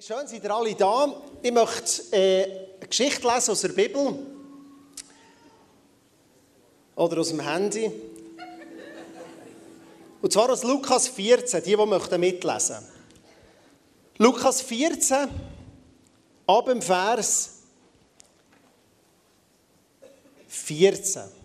Schön, seid ihr alle da. Ich möchte äh, eine Geschichte lesen aus der Bibel. Oder aus dem Handy. Und zwar aus Lukas 14, die, die möchten mitlesen. Lukas 14, ab dem Vers 14.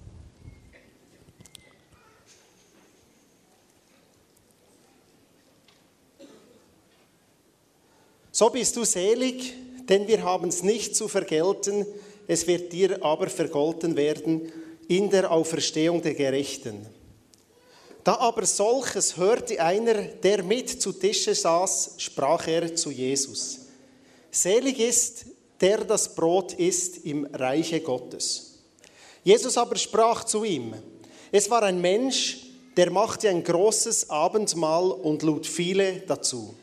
So bist du selig, denn wir haben es nicht zu vergelten, es wird dir aber vergolten werden in der Auferstehung der Gerechten. Da aber solches hörte einer, der mit zu Tische saß, sprach er zu Jesus. Selig ist, der das Brot isst im Reiche Gottes. Jesus aber sprach zu ihm, es war ein Mensch, der machte ein großes Abendmahl und lud viele dazu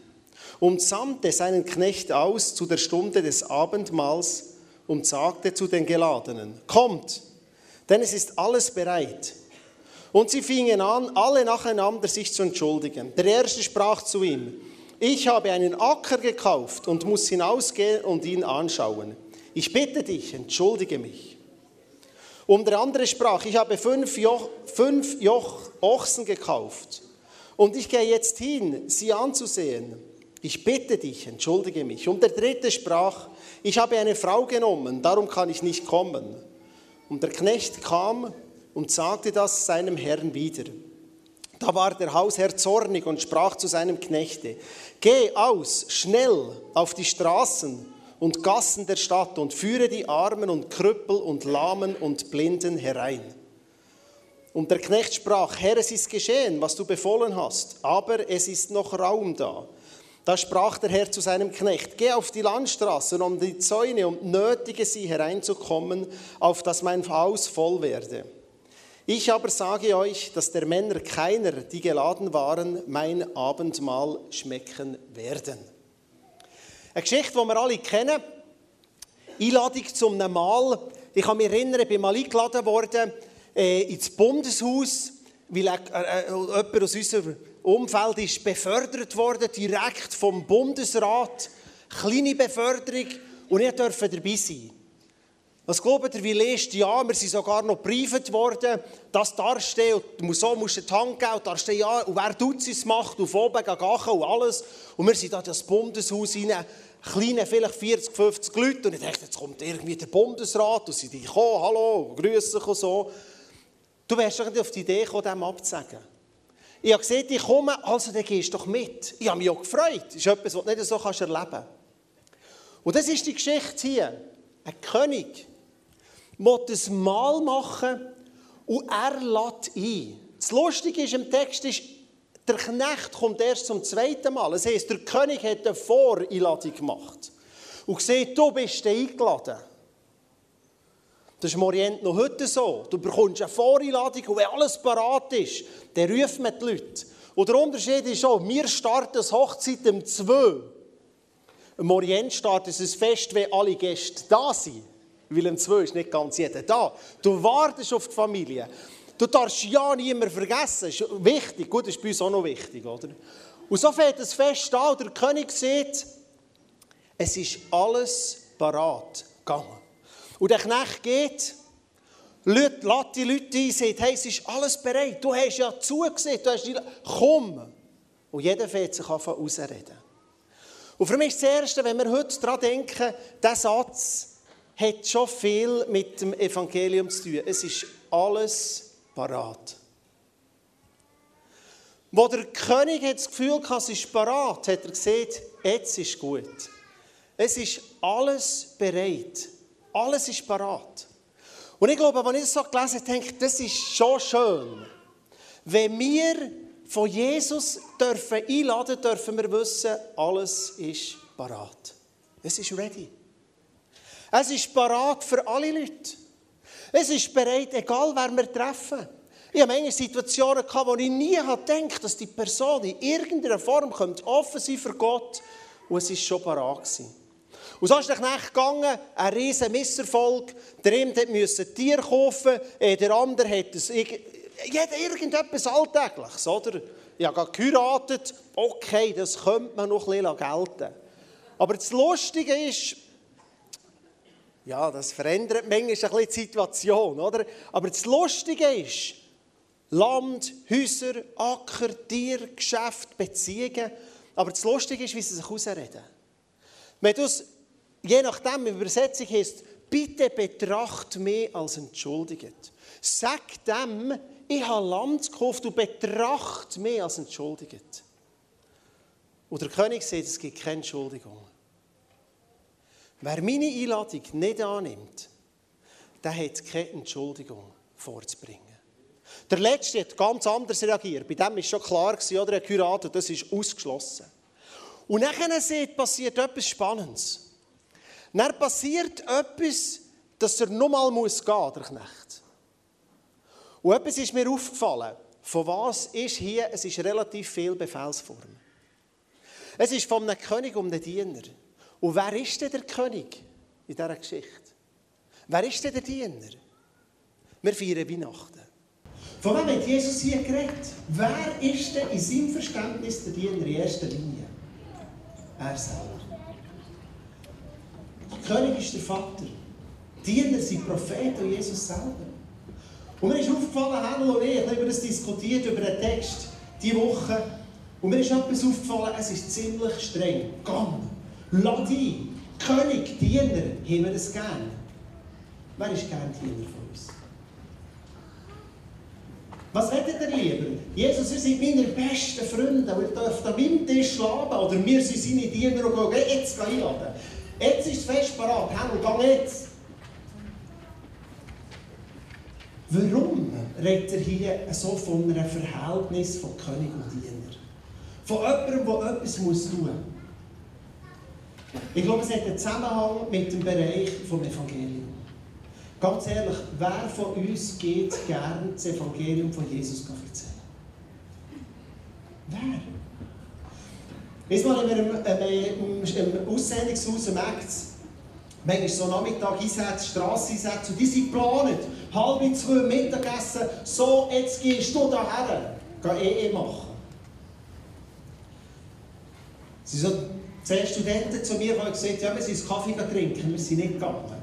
und sandte seinen Knecht aus zu der Stunde des Abendmahls und sagte zu den Geladenen, kommt, denn es ist alles bereit. Und sie fingen an, alle nacheinander sich zu entschuldigen. Der erste sprach zu ihm, ich habe einen Acker gekauft und muss hinausgehen und ihn anschauen. Ich bitte dich, entschuldige mich. Und der andere sprach, ich habe fünf, Joch, fünf Joch Ochsen gekauft und ich gehe jetzt hin, sie anzusehen. Ich bitte dich, entschuldige mich. Und der dritte sprach, ich habe eine Frau genommen, darum kann ich nicht kommen. Und der Knecht kam und sagte das seinem Herrn wieder. Da war der Hausherr zornig und sprach zu seinem Knechte, geh aus, schnell auf die Straßen und Gassen der Stadt und führe die Armen und Krüppel und Lahmen und Blinden herein. Und der Knecht sprach, Herr, es ist geschehen, was du befohlen hast, aber es ist noch Raum da. Da sprach der Herr zu seinem Knecht, geh auf die Landstraßen um die Zäune und nötige sie hereinzukommen, auf dass mein Haus voll werde. Ich aber sage euch, dass der Männer keiner, die geladen waren, mein Abendmahl schmecken werden. Eine Geschichte, die wir alle kennen. Einladung zum Mahl. Ich kann mich erinnern, ich bin mal eingeladen worden äh, ins Bundeshaus, weil äh, äh, jemand aus unserer Umfeld ist befördert worden, direkt vom Bundesrat. Kleine Beförderung und ich durfte dabei sein. Was glaubt ihr, wie lest ja, wir sind sogar noch privat worden, das darstellen, und so musst du die Hand geben, darstellen, ja, und wer tut es macht, auf oben gachen und alles. Und wir sind da in das Bundeshaus rein, kleine, vielleicht 40, 50 Leute, und ich dachte, jetzt kommt irgendwie der Bundesrat, und sie kommen, hallo, grüßen und so. Du wärst doch nicht auf die Idee gekommen, dem abzusagen. Ich habe gesehen, ich komme, also dann gehst du doch mit. Ich habe mich auch gefreut. Das ist etwas, was du nicht so erleben kannst. Und das ist die Geschichte hier. Ein König will ein Mahl machen und er lädt ein. Das Lustige ist im Text, ist, der Knecht kommt erst zum zweiten Mal. Das heisst, der König hat eine Voreinladung gemacht und gesagt, du bist eingeladen. Das ist im Orient noch heute so. Du bekommst eine Voreinladung und wenn alles parat ist, dann ruft man die Leute. Und der Unterschied ist auch, wir starten das Hochzeit um 2. Im Orient startet es fest, wenn alle Gäste da sind. Weil um 2 ist nicht ganz jeder da. Du wartest auf die Familie. Du darfst ja niemand vergessen. Das ist wichtig. Gut, das ist bei uns auch noch wichtig, oder? Und so fängt das Fest an der König sieht, es ist alles parat gegangen. Und der Knecht geht, lädt die Leute ein, sagt, hey, es ist alles bereit. Du hast ja zugesehen, du hast die komm. Und jeder fährt sich an ausreden. Und für mich ist das Erste, wenn wir heute daran denken, dieser Satz hat schon viel mit dem Evangelium zu tun. Es ist alles parat. Wo der König das Gefühl hatte, es ist parat, hat er gesagt, jetzt ist gut. Es ist alles bereit. Alles ist parat. Und ich glaube, wenn ich das so gelesen habe, denke ich, das ist schon schön. Wenn wir von Jesus dürfen einladen dürfen wir wissen, alles ist parat. Es ist ready. Es ist parat für alle Leute. Es ist bereit, egal wer wir treffen. Ich habe manche Situationen gehabt, wo ich nie gedacht dass die Person in irgendeiner Form offen sein für Gott. Und es war schon parat. Gewesen. Und so ist Knecht gegangen, ein riesen Misserfolg. Der eine musste Tier kaufen, äh, der andere hat es, jeder irgendetwas Alltägliches, oder? Ich habe geheiratet, okay, das könnte man noch ein bisschen gelten. Aber das Lustige ist, ja, das verändert manchmal ein bisschen die Situation, oder? Aber das Lustige ist, Land, Häuser, Acker, Tier, Geschäft, Beziehungen. Aber das Lustige ist, wie sie sich ausreden. Wenn du es, je nachdem, die Übersetzung heißt, bitte betracht mich als entschuldigt. Sag dem, ich habe Land gekauft und betracht mich als entschuldigt. Und der König sagt, es gibt keine Entschuldigung. Wer meine Einladung nicht annimmt, der hat keine Entschuldigung vorzubringen. Der Letzte hat ganz anders reagiert. Bei dem war schon klar, oder er geheiratet, das ist ausgeschlossen. Und dann passiert etwas Spannendes. Dann passiert etwas, dass er nochmal muss gehen, der Knecht. Und etwas ist mir aufgefallen. Von was ist hier, es ist relativ viel Befehlsform. Es ist von einem König um den Diener. Und wer ist denn der König in dieser Geschichte? Wer ist denn der Diener? Wir feiern Weihnachten. Von wem hat Jesus hier geredet? Wer ist denn in seinem Verständnis der Diener in erster Linie? Er selber. König ist der Vater. Die Diener sind Propheten und Jesus selber. Und mir ist aufgefallen, Hannel und ich, ich habe über das diskutiert, über den Text, diese Woche. Und mir ist etwas aufgefallen, es ist ziemlich streng. Gang, lad ein. König, Diener, haben wir das gern? Wer ist gern Diener von uns? Was hättet ihr lieber? Jesus, ihr seid meine besten Freunde und ihr dürft an meinem Tisch schlafen. Oder wir sind seine Diener und gehen, jetzt einladen. Jetzt ist es fest parat, Hände, geh jetzt. Warum redet er hier so von einem Verhältnis von König und Diener? Von jemandem, der etwas tun muss. Ich glaube, es hat einen Zusammenhang mit dem Bereich des Evangeliums. Ganz ehrlich, wer von uns geht gerne das Evangelium von Jesus erzählen? Wer? Weißt du, mal in einem, einem, einem Aussendungshaus am Ägz, manchmal so Nachmittag Einsätze, Strasseneinsätze, und die sind geplant. Halb zwei Mittagessen, so, jetzt gehst du daher, geh EE machen. Sie sind so zehn Studenten zu mir, die gesagt haben, ja, wir sind Kaffee trinken, wir sind nicht gegangen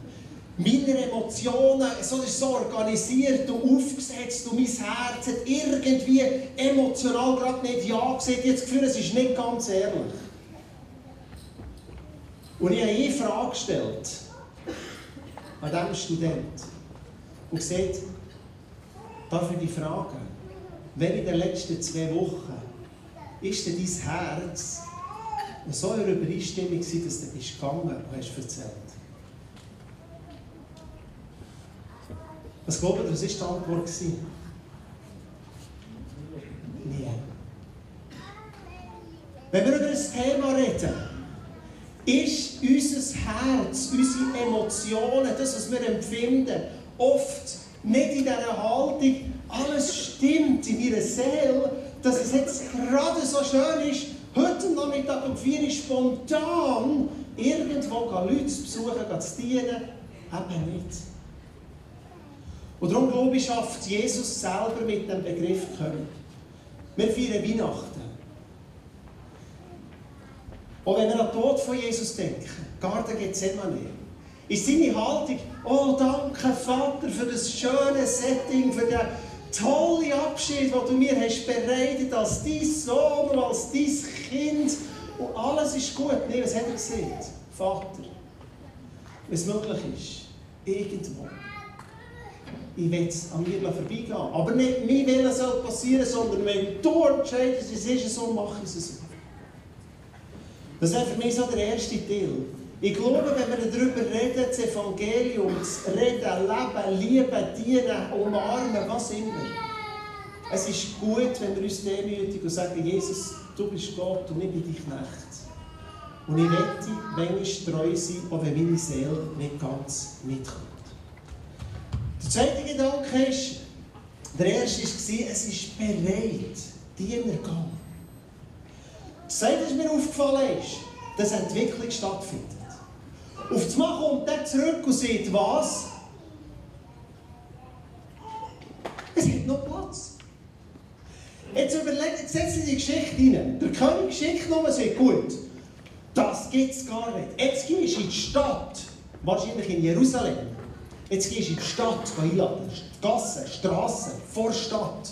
meine Emotionen, so ist so organisiert und aufgesetzt und mein Herz hat irgendwie emotional gerade nicht Ja gesagt. Jetzt Gefühl, es ist nicht ganz ehrlich. Und ich habe eine Frage gestellt an diesem Student und gesagt, darf ich dich fragen, wenn in den letzten zwei Wochen ist denn dein Herz so in Übereinstimmung dass du gegangen und hast erzählt? Was glaubt ihr, was war die Antwort? Nie. Wenn wir über ein Thema reden, ist unser Herz, unsere Emotionen, das, was wir empfinden, oft nicht in dieser Haltung, alles stimmt in meiner Seele, dass es jetzt gerade so schön ist, heute Nachmittag um 4 Uhr spontan irgendwo Leute zu besuchen, zu dienen, eben nicht. Und darum glaube ich, schafft Jesus selber mit dem Begriff König. Wir feiern Weihnachten. Und wenn wir an den Tod von Jesus denken, Garten Gethsemane, ist seine Haltung, oh danke Vater für das schöne Setting, für den tollen Abschied, den du mir hast bereitet als dein Sohn als dein Kind. Und alles ist gut. Nein, was hat er gesagt? Vater, wenn es möglich ist, irgendwo ich will es an mir vorbeigehen. Aber nicht mein Wille soll passieren, sondern wenn du entscheidest, es ist so, mache ich es so. Das ist für mich so der erste Teil. Ich glaube, wenn wir darüber reden, das Evangelium, das Reden, Leben, Lieben, Dienen, Umarmen, was immer. Es ist gut, wenn wir uns demütigen und sagen, Jesus, du bist Gott und ich bin dein Knecht. Und ich wette, manchmal treu sein, auch wenn meine Seele nicht ganz mitkommt. Der zweite Gedanke ist, der erste war, es ist bereit, Diener gehen. Das zweite, was mir aufgefallen ist, dass Entwicklung stattfindet. Auf das Mal kommt er zurück und sagt, was? Es hat noch Platz. Jetzt überlegt, jetzt setzt die Geschichte rein. Der König schickt nur und sagt, gut, das gibt es gar nicht. Jetzt gehst du in die Stadt, wahrscheinlich in Jerusalem. Jetzt gehst du in die Stadt einladen. Gassen, Strassen, vor der Stadt.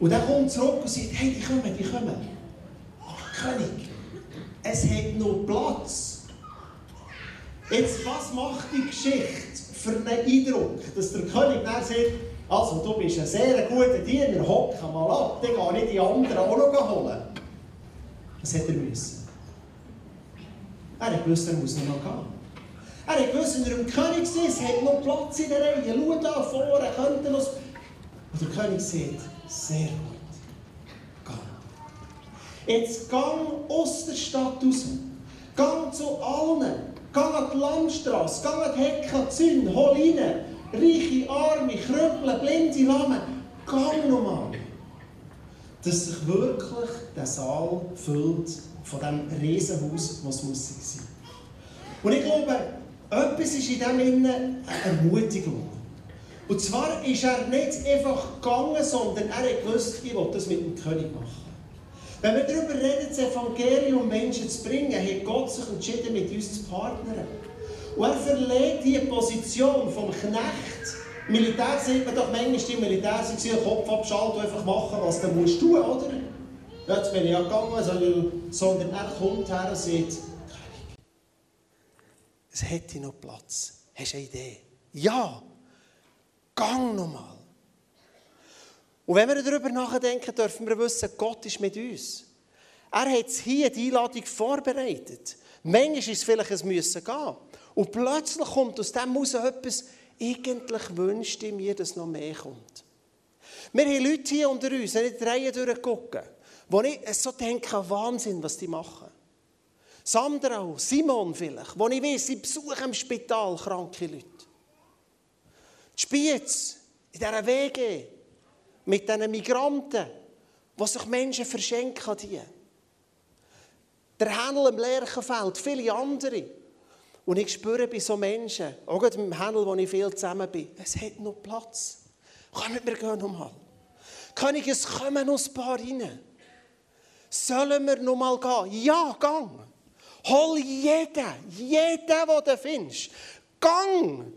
Und dann kommt zurück und sagt, hey, die kommen, die kommen. Ach, König, es hat noch Platz. Jetzt, was macht die Geschichte für einen Eindruck, dass der König dann sagt, also du bist ein sehr guter Diener, hock mal ab, dann gehe ich die anderen auch noch holen. Was hat er müssen? Er hat gewusst, er muss noch gehen. Er hat gewusst, wenn er im König es hat noch Platz in der Reihe. Schau da vorne, könnte noch... Und der König sagt, sehr gut. Geh. Jetzt gang aus der Stadt raus. Gang zu allen. Gang an die Landstrasse, gang an die Hecke, Zinn, hol rein. Reiche Arme, Krüppel, Blinde, Lamme. Gang nochmal. Dass sich wirklich der Saal füllt von diesem Riesenhaus, was muss sein. Und ich glaube, etwas ist in dem Innen eine Ermutigung. Und zwar ist er nicht einfach gegangen, sondern er hat gewusst, ich will das mit dem König machen. Wenn wir darüber reden, das Evangelium Menschen zu bringen, hat Gott sich entschieden, mit uns zu partnern. Und er verlegt die Position vom Knecht. Militär sieht man doch manchmal, die Militär sind Kopf abschalten und einfach machen, was du musst tun, oder? Jetzt bin ich ja gegangen, sondern er kommt her und sagt, es hätte noch Platz. Hast du eine Idee? Ja, gang nochmal. Und wenn wir darüber nachdenken, dürfen wir wissen, Gott ist mit uns. Er hat hier die Einladung vorbereitet. Manchmal ist es vielleicht ein Müssen gehen. Und plötzlich kommt aus dem heraus etwas, eigentlich wünschte ich mir, dass noch mehr kommt. Wir haben Leute hier unter uns, wenn ich die Reihe durchgucke, wo ich so denke, Wahnsinn, was die machen. Sandra, Simon vielleicht, wo ich weiß, sie besuchen im Spital kranke Leute. Die Spiez, in dieser Wege, mit diesen Migranten, die sich Menschen verschenken an die. Der Händel im Lerchenfeld, viele andere. Und ich spüre bei so Menschen, auch gerade im Händel, wo ich viel zusammen bin, es hat noch Platz. Kommen wir gehen nochmal. König, es kommen noch ein paar rein. Sollen wir noch mal gehen? Ja, gang. Hol jeden, jeden, den du findest. Gang.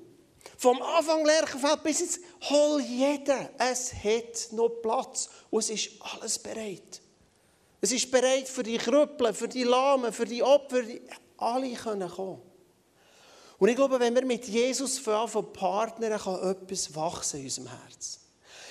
Vom Anfang Lerchenfeld bis jetzt, hol jeden. Es hat noch Platz. Und es ist alles bereit. Es ist bereit für die Krüppel, für die Lahmen, für die Opfer. Alle können kommen. Und ich glaube, wenn wir mit Jesus von partnern, kann etwas wachsen in unserem Herzen.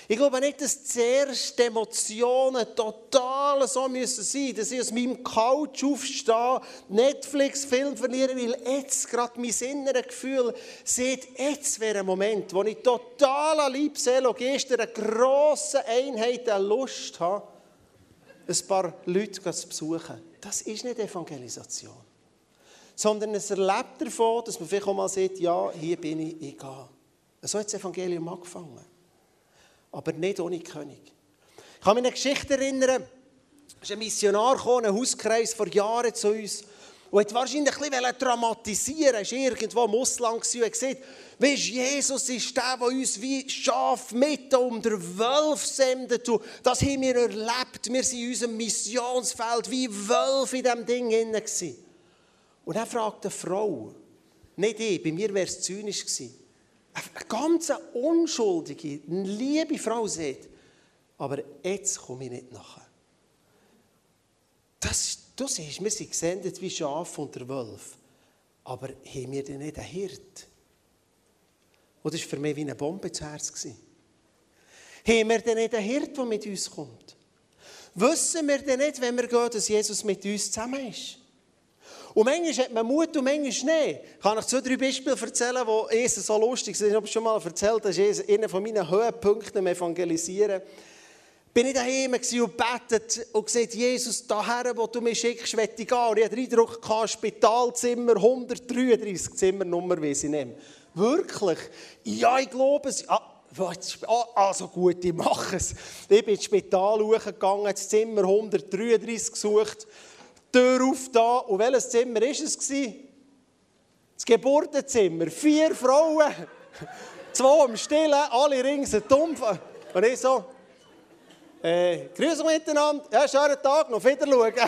Ich glaube nicht, dass zuerst die Emotionen total so müssen sein, dass ich aus meinem Couch aufstehe, Netflix-Film verliere, weil jetzt gerade mein inneres Gefühl sieht, jetzt wäre ein Moment, wo ich total an Liebseele und Geste einer grossen Einheit eine Lust habe, ein paar Leute zu besuchen. Das ist nicht Evangelisation. Sondern es erlebt davon, dass man vielleicht auch mal sagt, ja, hier bin ich, ich gehe. So hat das Evangelium angefangen aber nicht ohne König. Ich kann mich an eine Geschichte erinnern, es ist ein Missionar gekommen, ein Hauskreis vor Jahren zu uns und hat wahrscheinlich ein bisschen dramatisieren Er war irgendwo im Ausland und hat gesagt, weißt, Jesus ist der, der uns wie Schaf mitten um den Wolf sendet. Das haben wir erlebt. Wir sind in unserem Missionsfeld wie Wölfe in diesem Ding drin. Und dann fragt eine Frau, nicht ich, bei mir wäre es zynisch gewesen, eine ganz unschuldige, liebe Frau sagt, aber jetzt komme ich nicht nachher. Das, du siehst, wir sind gesendet wie Schaf und der Wolf. Aber haben wir denn nicht einen Hirt? Und das war für mich wie eine Bombe zu Herz. Haben wir denn nicht einen Hirt, der mit uns kommt? Wissen wir denn nicht, wenn wir gehen, dass Jesus mit uns zusammen ist? Und manchmal hat man Mut und manchmal nicht. Ich kann euch zwei, drei Beispiele erzählen, die Jesus so lustig sind. Ich habe es schon mal erzählt, das ist einer von meinen Höhepunkten im Evangelisieren. Bin ich daheim und betet und gesagt, Jesus, daher, wo du mich schickst, will ich gehen. Und ich hatte den Eindruck, Spitalzimmer 133 Zimmernummer, wie sie nehmen. Wirklich? Ja, ich glaube es. Ah, also gut, ich mache es. Ich bin ins Spital hochgegangen, das Zimmer 133 gesucht. Tür auf da. Und welches Zimmer war es? Das Geburtenzimmer. Vier Frauen. Zwei im Stillen, alle rings dumpf. Und ich so, äh, grüß euch miteinander. Ja, schönen Tag, noch wieder schauen.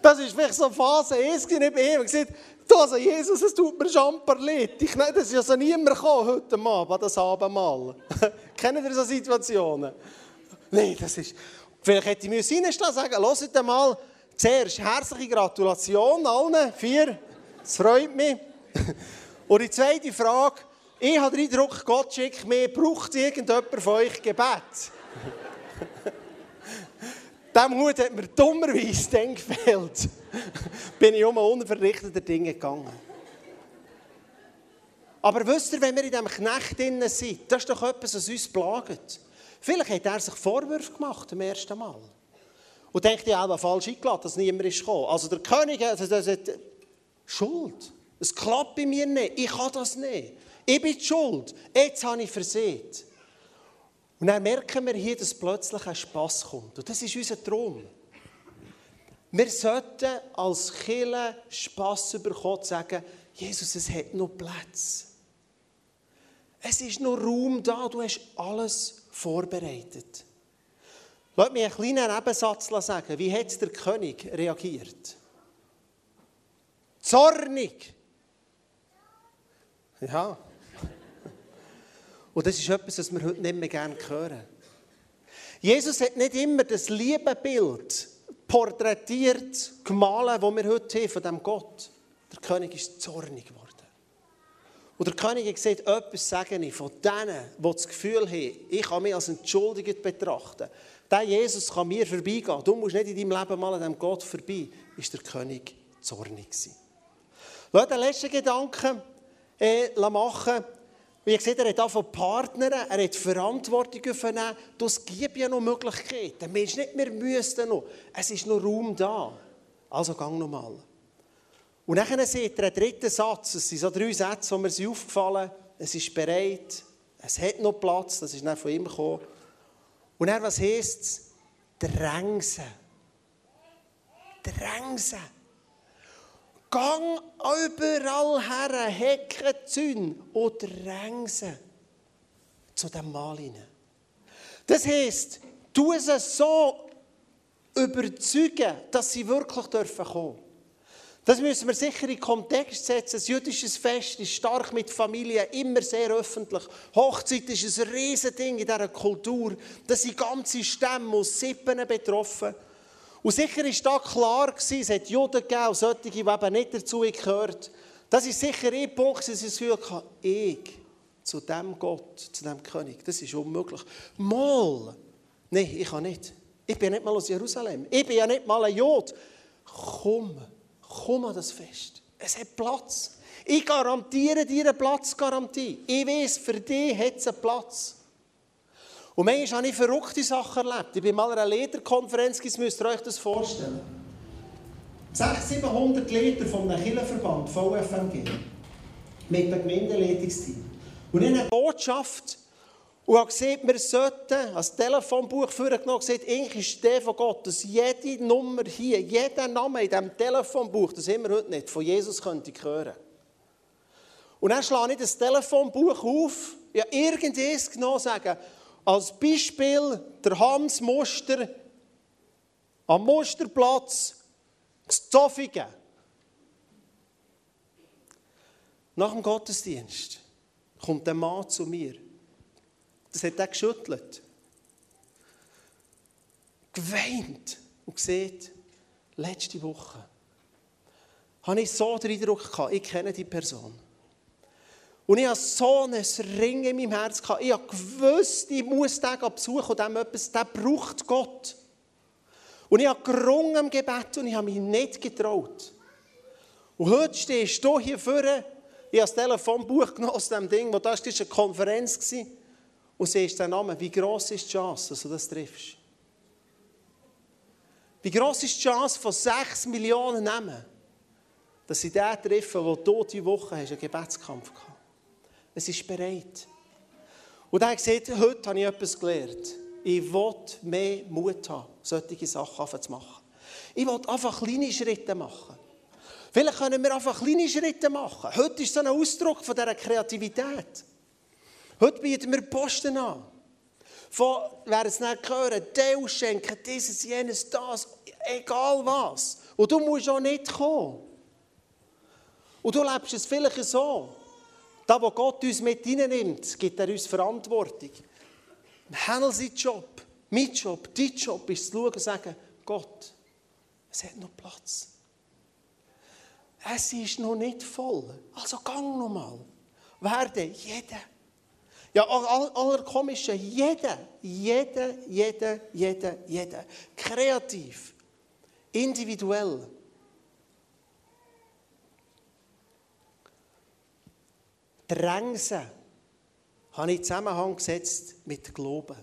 Das ist vielleicht so Phase 1 nicht bei ihm. gesagt, du, also Jesus, es tut mir Schamper leid. Ich, das ist ja so niemand gekommen heute Abend, das Abendmahl. Kennen ihr so Situationen? Nein, das ist... Vielleicht hätte ich reinstehen sagen, hört mal, zuerst herzliche Gratulation allen vier. Es freut mich. Und die zweite Frage, ich habe den Eindruck, Gott schickt mir, braucht irgendjemand von euch Gebet? Dem Hut hat mir dummerweise dann gefehlt. Bin ich um unverrichtete Dinge gegangen. Aber wisst ihr, wenn wir in diesem Knecht sind, das ist doch etwas, was uns plagt. Vielleicht hat er sich Vorwürfe gemacht am ersten Mal. Und denkt, ja, auch falsch eingeladen, dass niemand ist gekommen. Also der König, also Schuld. Es klappt bei mir nicht. Ich kann das nicht. Ich bin schuld. Jetzt habe ich versehen. Und dann merken wir hier, dass plötzlich ein Spass kommt. Und das ist unser Traum. Wir sollten als Killer Spass bekommen, sagen, Jesus, es hat noch Platz. Es ist noch Raum da, du hast alles vorbereitet. Lass mich einen kleinen Nebensatz sagen. Wie hat der König reagiert? Zornig. Ja. Und das ist etwas, was wir heute nicht mehr gerne hören. Jesus hat nicht immer das Liebebild porträtiert, gemalt, das wir heute haben von diesem Gott. Der König ist zornig geworden. Und der König hat gesagt, etwas sage ich von denen, die das Gefühl haben, ich kann mich als entschuldigt betrachten. Der Jesus kann mir vorbeigehen. Du musst nicht in deinem Leben mal an diesem Gott vorbei. Ist der König zornig gewesen. Lass den letzten Gedanken äh, machen. Wie gesagt, er hat von Partnern, er hat Verantwortung übernehmen. Es gibt ja noch Möglichkeiten. Der Mensch nicht mehr müsste noch. Es ist noch Raum da. Also gang noch mal. Und dann sieht er einen dritten Satz. Es sind so drei Sätze, die mir sind aufgefallen Es ist bereit. Es hat noch Platz. Das ist dann von ihm gekommen. Und dann, was heisst es? Drängsen. Drängsen. Gang überall her, Hecken, Zäune und Drängsen zu dem Mal. Das heisst, du sie so überzeugen, dass sie wirklich dürfen kommen. Das müssen wir sicher in Kontext setzen. Das jüdische Fest ist stark mit Familien, immer sehr öffentlich. Hochzeit ist ein Riesending in dieser Kultur. Da sind ganze Stämme und Sippen betroffen. Und sicher war da klar gewesen, es hat Juden gegeben und solche, die eben nicht dazu gehört. Das ist sicher ein Punkt, dass ich das hatte, ich zu dem Gott, zu dem König, das ist unmöglich. Mal, nein, ich kann nicht. Ich bin nicht mal aus Jerusalem. Ich bin ja nicht mal ein Jod. Komm, komm an das Fest. Es hat Platz. Ich garantiere dir eine Platzgarantie. Ich weiß, für dich hat es einen Platz. Und manchmal habe ich verrückte Sachen erlebt. Ich bin mal an einer Lederkonferenz, das müsst ihr euch das vorstellen. 600, 700 Liter von einem Kirchenverband, VFMG, mit dem Gemeindeleitungsteam. Und ich habe eine Botschaft und habe gesehen, wir sollten als Telefonbuch vorgenommen gesagt, eigentlich ist der von Gott, dass jede Nummer hier, jeder Name in diesem Telefonbuch, das wir heute nicht, von Jesus könnte ich hören. Und dann schlage ich das Telefonbuch auf, ja, irgendwas genau sagen, als Beispiel der Hans Muster am Musterplatz Zofingen. Nach dem Gottesdienst kommt der Mann zu mir. Das hat er geschüttelt. Geweint und sieht, letzte Woche habe ich so den Eindruck gehabt, ich kenne die Person. Und ich hatte so ein Ring in meinem Herz. Ich habe gewusst, ich muss den besuchen und dem etwas, der braucht Gott. Und ich habe gerungen im Gebet und ich habe mich nicht getraut. Und heute stehst du hier vorne, ich habe das Telefonbuch genommen aus dem Ding, wo das war eine Konferenz und siehst den Namen. Wie gross ist die Chance, dass du das triffst? Wie gross ist die Chance von sechs Millionen Namen, dass sie den treffen, wo du diese Woche einen Gebetskampf gehabt es ist bereit. Und er hat heute habe ich etwas gelernt. Ich will mehr Mut haben, solche Sachen zu machen. Ich will einfach kleine Schritte machen. Vielleicht können wir einfach kleine Schritte machen. Heute ist so ein Ausdruck von dieser Kreativität. Heute bieten wir Posten an. von, wer es nicht hören, Teil schenken, dieses, jenes, das, egal was. Und du musst auch nicht kommen. Und du lebst es vielleicht so. Da, wo Gott uns mit hineinnimmt, gibt er uns Verantwortung. Handel seinen Job, mein Job, dein Job ist zu schauen und sagen, Gott, es hat noch Platz. Es ist noch nicht voll. Also gang noch mal. Werde jeder. Ja, aller komische, jeder, jeder, jeder, jeder, jeder. Kreativ, individuell. Drängse habe ich in Zusammenhang gesetzt mit Glauben.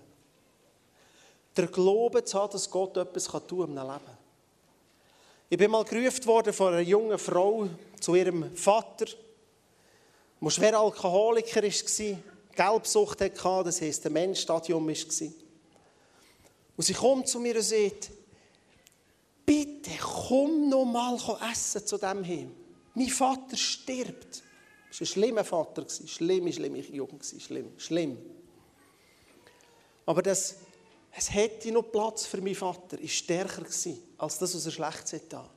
Der Glaube zu haben, dass Gott etwas tun kann einem Leben. Ich bin mal gerufen worden von einer jungen Frau zu ihrem Vater, der schwer Alkoholiker war, Gelbsucht hatte, das heisst, ein Menschstadium war. Und sie kommt zu mir und sagt, bitte komm noch mal essen zu dem hin. Mein Vater stirbt. Das war ein schlimmer Vater, schlimme, schlimme Jugend, schlimm, schlimm. Aber das es hätte noch Platz für meinen Vater, ist stärker gewesen, als das, was er schlecht hat.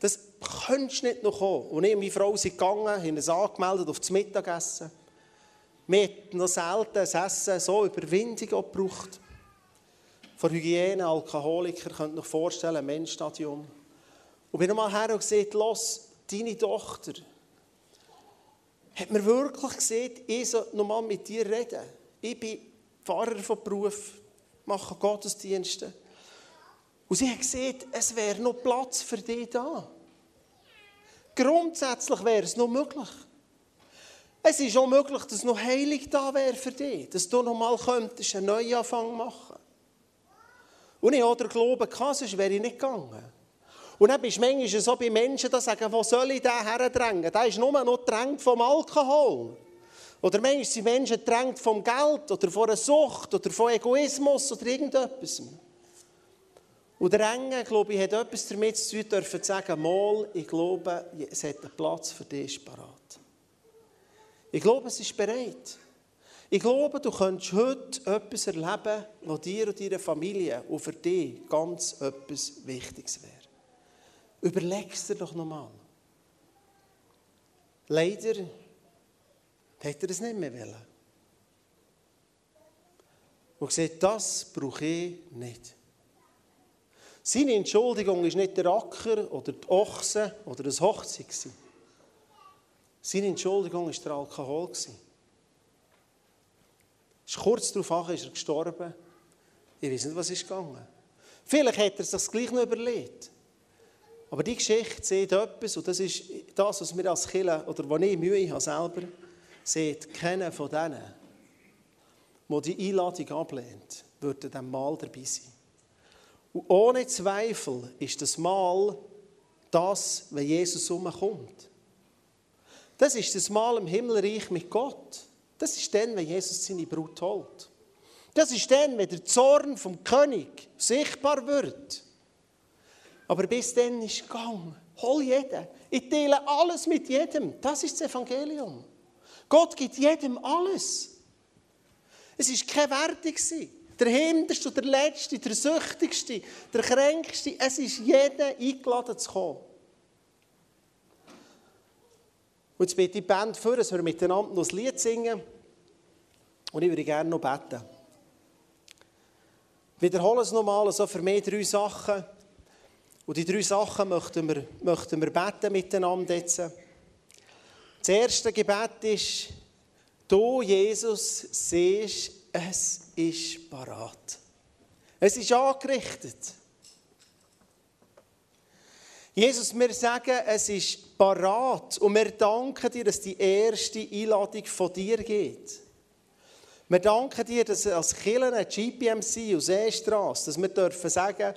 Das könntest du nicht noch kommen. Und ich und meine Frau sind gegangen, haben uns angemeldet auf das Mittagessen. Wir haben noch selten das Essen so Überwindung gebraucht. Von Hygiene, Alkoholiker, könnt ihr euch vorstellen, Menschstadium. Und bin nochmal her und gesagt, los, deine Tochter hat mir wirklich gesagt, ich soll nochmal mit dir reden. Ich bin Pfarrer von Beruf, machen Gottesdienste. Und sie hat gesehen, es wäre noch Platz für dich da. Grundsätzlich wäre es noch möglich. Es ist auch möglich, dass noch Heilig da wäre für dich, dass du noch mal könntest einen Neuanfang machen. Und ich hatte den Glauben, sonst wäre ich nicht gegangen. Und dann bist du manchmal so bei Menschen, die sagen, wo soll ich den herdrängen? Der ist nur noch drängt vom Alkohol. Oder manchmal sind Menschen drängt vom Geld oder von einer Sucht oder von Egoismus oder irgendetwas. Und der Enge, glaube ich, hat etwas damit zu tun, dürfen sagen, mal, ich glaube, es hat einen Platz für dich parat. Ich glaube, es ist bereit. Ich glaube, du könntest heute etwas erleben, was dir und deiner Familie und für dich ganz etwas Wichtiges wäre. Überleg es dir doch nochmal. Leider hat er es nicht mehr wollen. Und gesagt, das brauche ich nicht. Seine Entschuldigung ist nicht der Acker oder die Ochse oder das Hochzeit. Seine Entschuldigung war der Alkohol. Kurz darauf ist er gestorben. Ich weiß nicht, was ist gegangen. Vielleicht hat er sich das gleich noch überlegt. Aber die Geschichte sieht etwas, und das ist das, was wir als Killer oder was ich Mühe habe selber, seht, keiner von denen, der die Einladung ablehnt, wird an diesem Mal dabei sein. Und ohne Zweifel ist das Mal das, wenn Jesus umkommt. Das ist das Mal im Himmelreich mit Gott. Das ist dann, wenn Jesus seine Brut holt. Das ist dann, wenn der Zorn vom König sichtbar wird. Aber bis dann ist Gang. Hol jeden. Ich teile alles mit jedem. Das ist das Evangelium. Gott gibt jedem alles. Es war keine Wertung. Der Hinterste, der Letzte, der Süchtigste, der Kränkste. Es ist jeder eingeladen zu kommen. Und jetzt bitte die Band vor, dass wir miteinander noch ein Lied singen. Und ich würde gerne noch beten. Wiederhole es nochmal, also für mich drei Sachen. Und die drei Sachen möchten wir, möchten wir beten miteinander jetzt. Das erste Gebet ist, du, Jesus, siehst, es ist parat. Es ist angerichtet. Jesus, wir sagen, es ist parat und wir danken dir, dass die erste Einladung von dir geht. Wir danken dir, dass als Kirche, GPMC und Seestrasse, dass wir dürfen sagen,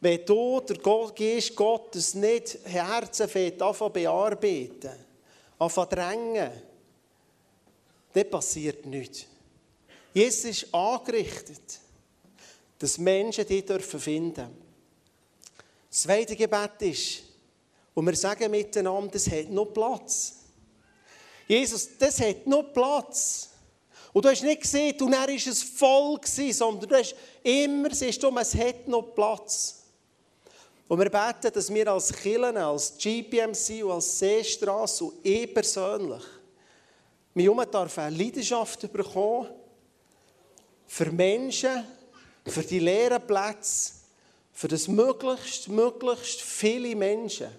wenn du, der Geist Gottes, nicht Herzen bearbeiten anfangen drängen, dann passiert nichts. Jesus ist angerichtet, dass Menschen dürfen finden. Das zweite Gebet ist, und wir sagen miteinander, das hat noch Platz. Jesus, das hat noch Platz. Und du hast nicht gesehen, und er war es voll, gewesen, sondern du hast immer, ist um, es hat noch Platz. Und wir beten, dass wir als Killen, als GPMC und als Seestrasse und ich persönlich mich um eine Leidenschaft bekommen für Menschen, für die leeren Plätze, für das möglichst, möglichst viele Menschen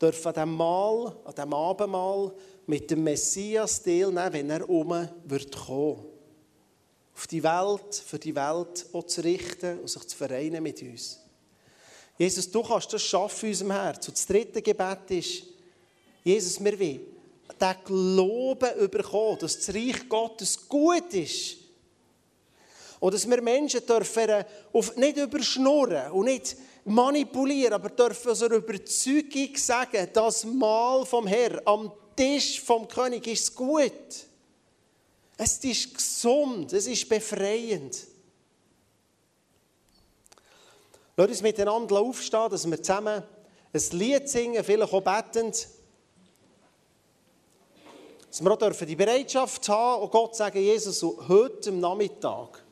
dürfen an diesem Mal, an diesem Abendmahl mit dem Messias teilnehmen, wenn er um wird kommen. Auf die Welt, für die Welt auch zu richten und sich zu vereinen mit uns. Jesus, du kannst das schaffen in unserem Herz. Und das dritte Gebet ist, Jesus, wir wollen den Glauben bekommen, dass das Reich Gottes gut ist. Und dass wir Menschen dürfen nicht überschnurren und nicht manipulieren, aber dürfen aus Überzeugung sagen, das Mahl vom Herrn am Tisch vom König ist gut. Es ist gesund, es ist befreiend. Lass uns miteinander aufstehen, dass wir zusammen ein Lied singen, vielleicht auch betend. Dass wir auch die Bereitschaft haben und Gott sagen, Jesus, heute am Nachmittag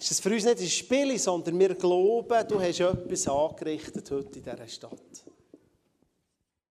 ist es für uns nicht ein Spiel, sondern wir glauben, du hast etwas angerichtet heute in dieser Stadt.